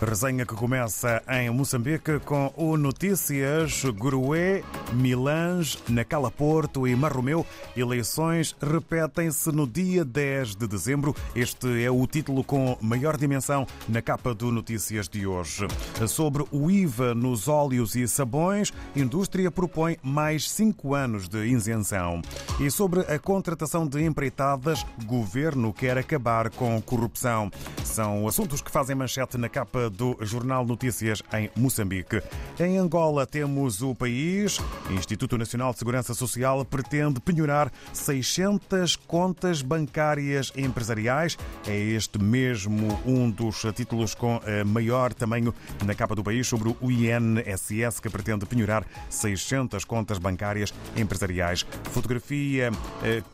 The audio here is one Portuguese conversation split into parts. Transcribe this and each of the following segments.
Resenha que começa em Moçambique com o Notícias Gurué, Milange, Nacala Porto e Marromeu. Eleições repetem-se no dia 10 de dezembro. Este é o título com maior dimensão na capa do Notícias de hoje. Sobre o IVA nos óleos e sabões, indústria propõe mais cinco anos de isenção. E sobre a contratação de empreitadas, governo quer acabar com corrupção. São assuntos que fazem manchete na capa do Jornal Notícias em Moçambique. Em Angola temos o país. O Instituto Nacional de Segurança Social pretende penhorar 600 contas bancárias empresariais. É este mesmo um dos títulos com maior tamanho na capa do país sobre o INSS que pretende penhorar 600 contas bancárias empresariais. Fotografia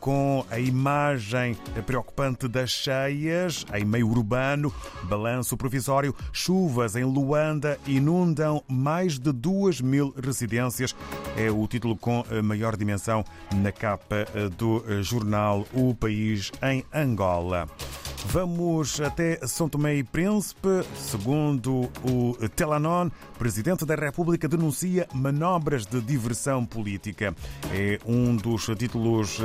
com a imagem preocupante das cheias em meio urbano, balanço provisório, chuvas em Luanda inundam mais de 2 mil residências. É o título com maior dimensão na capa do jornal O País em Angola. Vamos até São Tomé e Príncipe. Segundo o Telanon, Presidente da República denuncia manobras de diversão política. É um dos títulos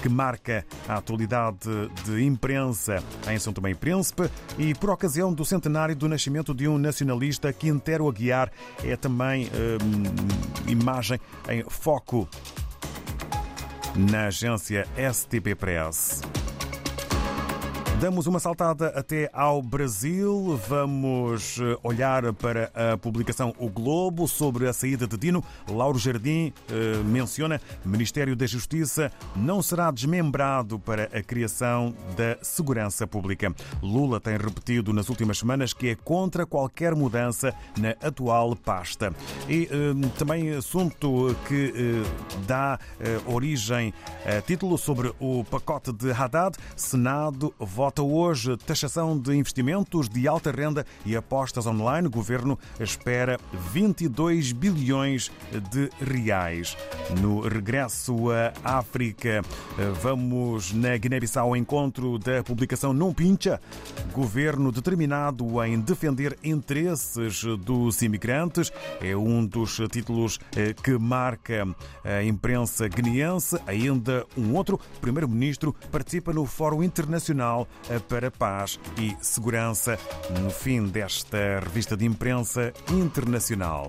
que marca a atualidade de imprensa em São Tomé e Príncipe e por ocasião do centenário do nascimento de um nacionalista, Quintero Aguiar, é também hum, imagem em foco na agência STP Press. Damos uma saltada até ao Brasil. Vamos olhar para a publicação O Globo sobre a saída de Dino. Lauro Jardim eh, menciona Ministério da Justiça não será desmembrado para a criação da segurança pública. Lula tem repetido nas últimas semanas que é contra qualquer mudança na atual pasta. E eh, também assunto que eh, dá origem a título sobre o pacote de Haddad. Senado vota Vota hoje taxação de investimentos de alta renda e apostas online. O governo espera 22 bilhões de reais. No regresso à África, vamos na Guiné-Bissau ao encontro da publicação Não Pincha. Governo determinado em defender interesses dos imigrantes. É um dos títulos que marca a imprensa guineense. Ainda um outro primeiro-ministro participa no Fórum Internacional para Paz e Segurança no fim desta revista de imprensa internacional.